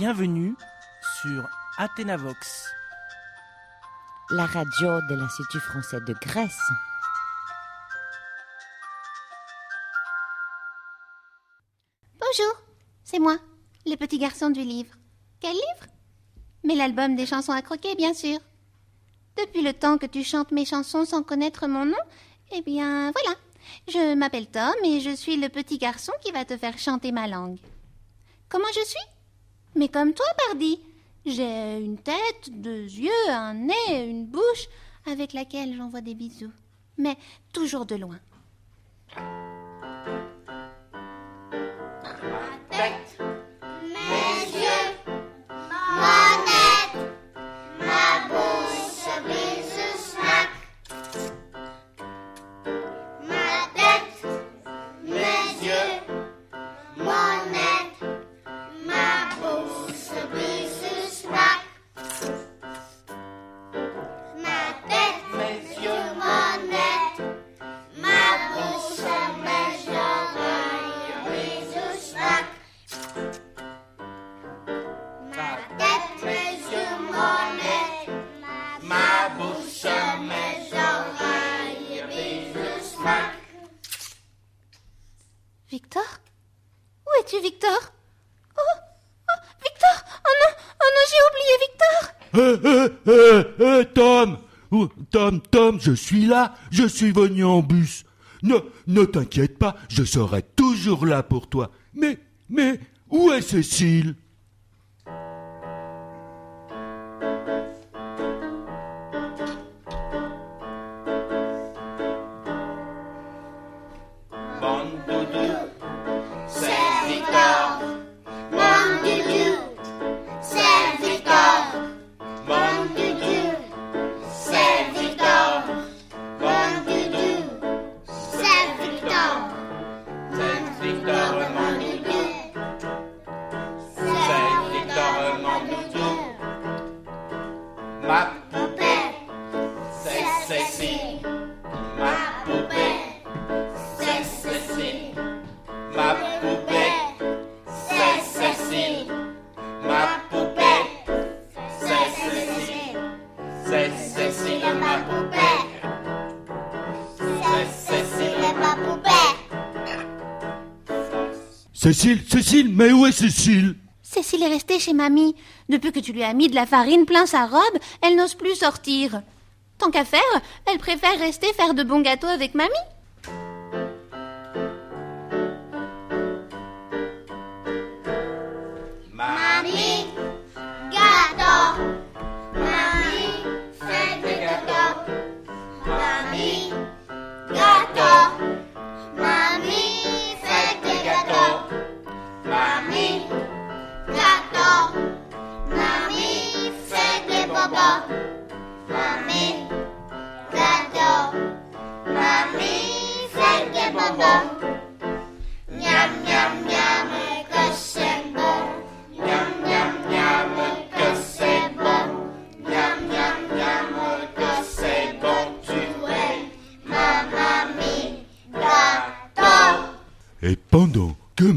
Bienvenue sur Athénavox. La radio de l'Institut français de Grèce. Bonjour, c'est moi, le petit garçon du livre. Quel livre? Mais l'album des chansons à croquer, bien sûr. Depuis le temps que tu chantes mes chansons sans connaître mon nom, eh bien voilà. Je m'appelle Tom et je suis le petit garçon qui va te faire chanter ma langue. Comment je suis? Mais comme toi, pardi. J'ai une tête, deux yeux, un nez, une bouche avec laquelle j'envoie des bisous. Mais toujours de loin. Hé, hé, hé, Tom Tom, Tom, je suis là, je suis venu en bus. Ne, ne t'inquiète pas, je serai toujours là pour toi. Mais, mais, où est Cécile? Cécile, Cécile, mais où est Cécile? Cécile est restée chez mamie. Depuis que tu lui as mis de la farine plein sa robe, elle n'ose plus sortir. Tant qu'à faire, elle préfère rester faire de bons gâteaux avec mamie.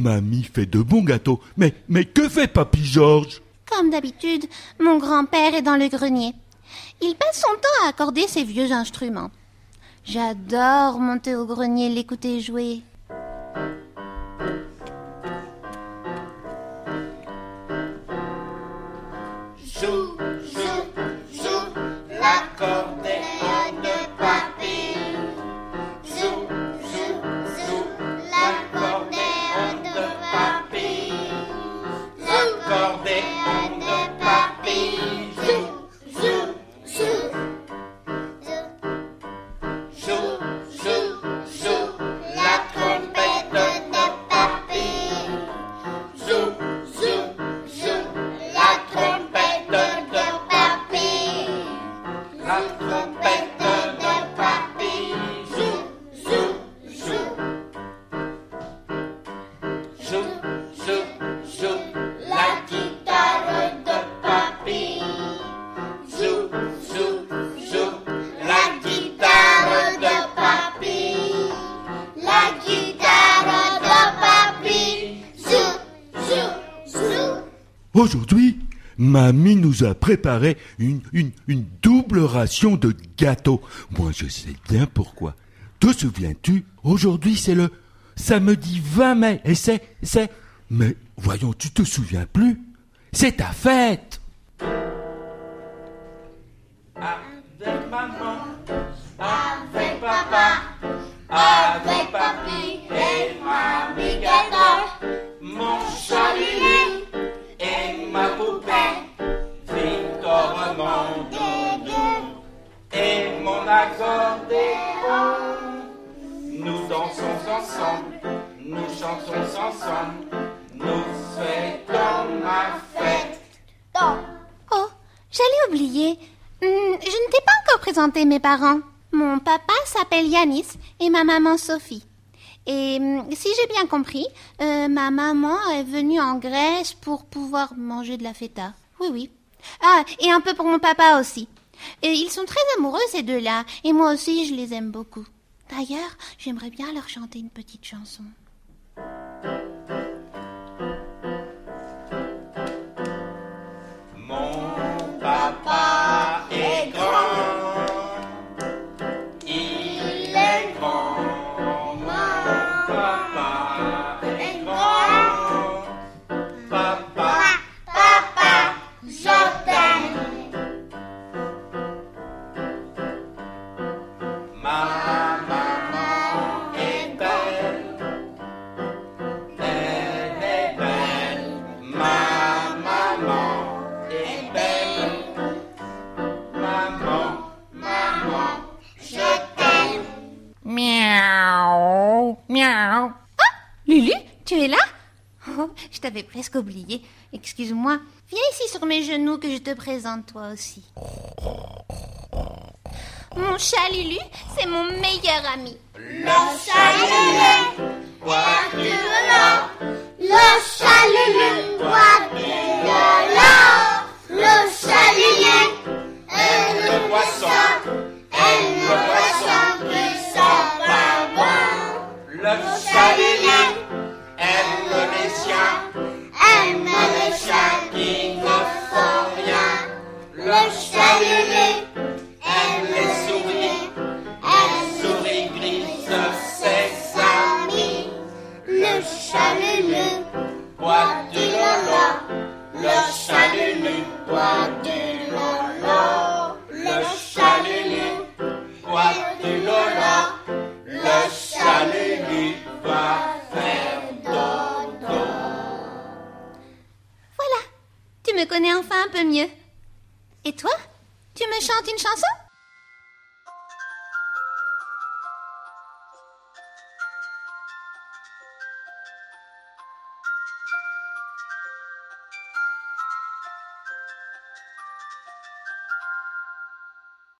Mamie fait de bons gâteaux, mais, mais que fait papy Georges? Comme d'habitude, mon grand-père est dans le grenier. Il passe son temps à accorder ses vieux instruments. J'adore monter au grenier l'écouter jouer. Aujourd'hui, mamie nous a préparé une, une, double ration de gâteaux. Moi, je sais bien pourquoi. Te souviens-tu Aujourd'hui, c'est le samedi 20 mai et c'est, c'est... Mais voyons, tu te souviens plus? C'est ta fête Avec maman, avec papa, avec nous chantons ensemble, nous fêtons ma fête. Oh, j'allais oublier. Hmm, je ne t'ai pas encore présenté mes parents. Mon papa s'appelle Yanis et ma maman Sophie. Et hmm, si j'ai bien compris, euh, ma maman est venue en Grèce pour pouvoir manger de la feta. Oui, oui. Ah, et un peu pour mon papa aussi. Et ils sont très amoureux ces deux-là, et moi aussi je les aime beaucoup. D'ailleurs, j'aimerais bien leur chanter une petite chanson. T'avais presque oublié. Excuse-moi. Viens ici sur mes genoux que je te présente toi aussi. Mon chat Lulu, c'est mon meilleur ami. Le chalumeau boit du l'or. Le chalumeau boit du Le chantes une chanson?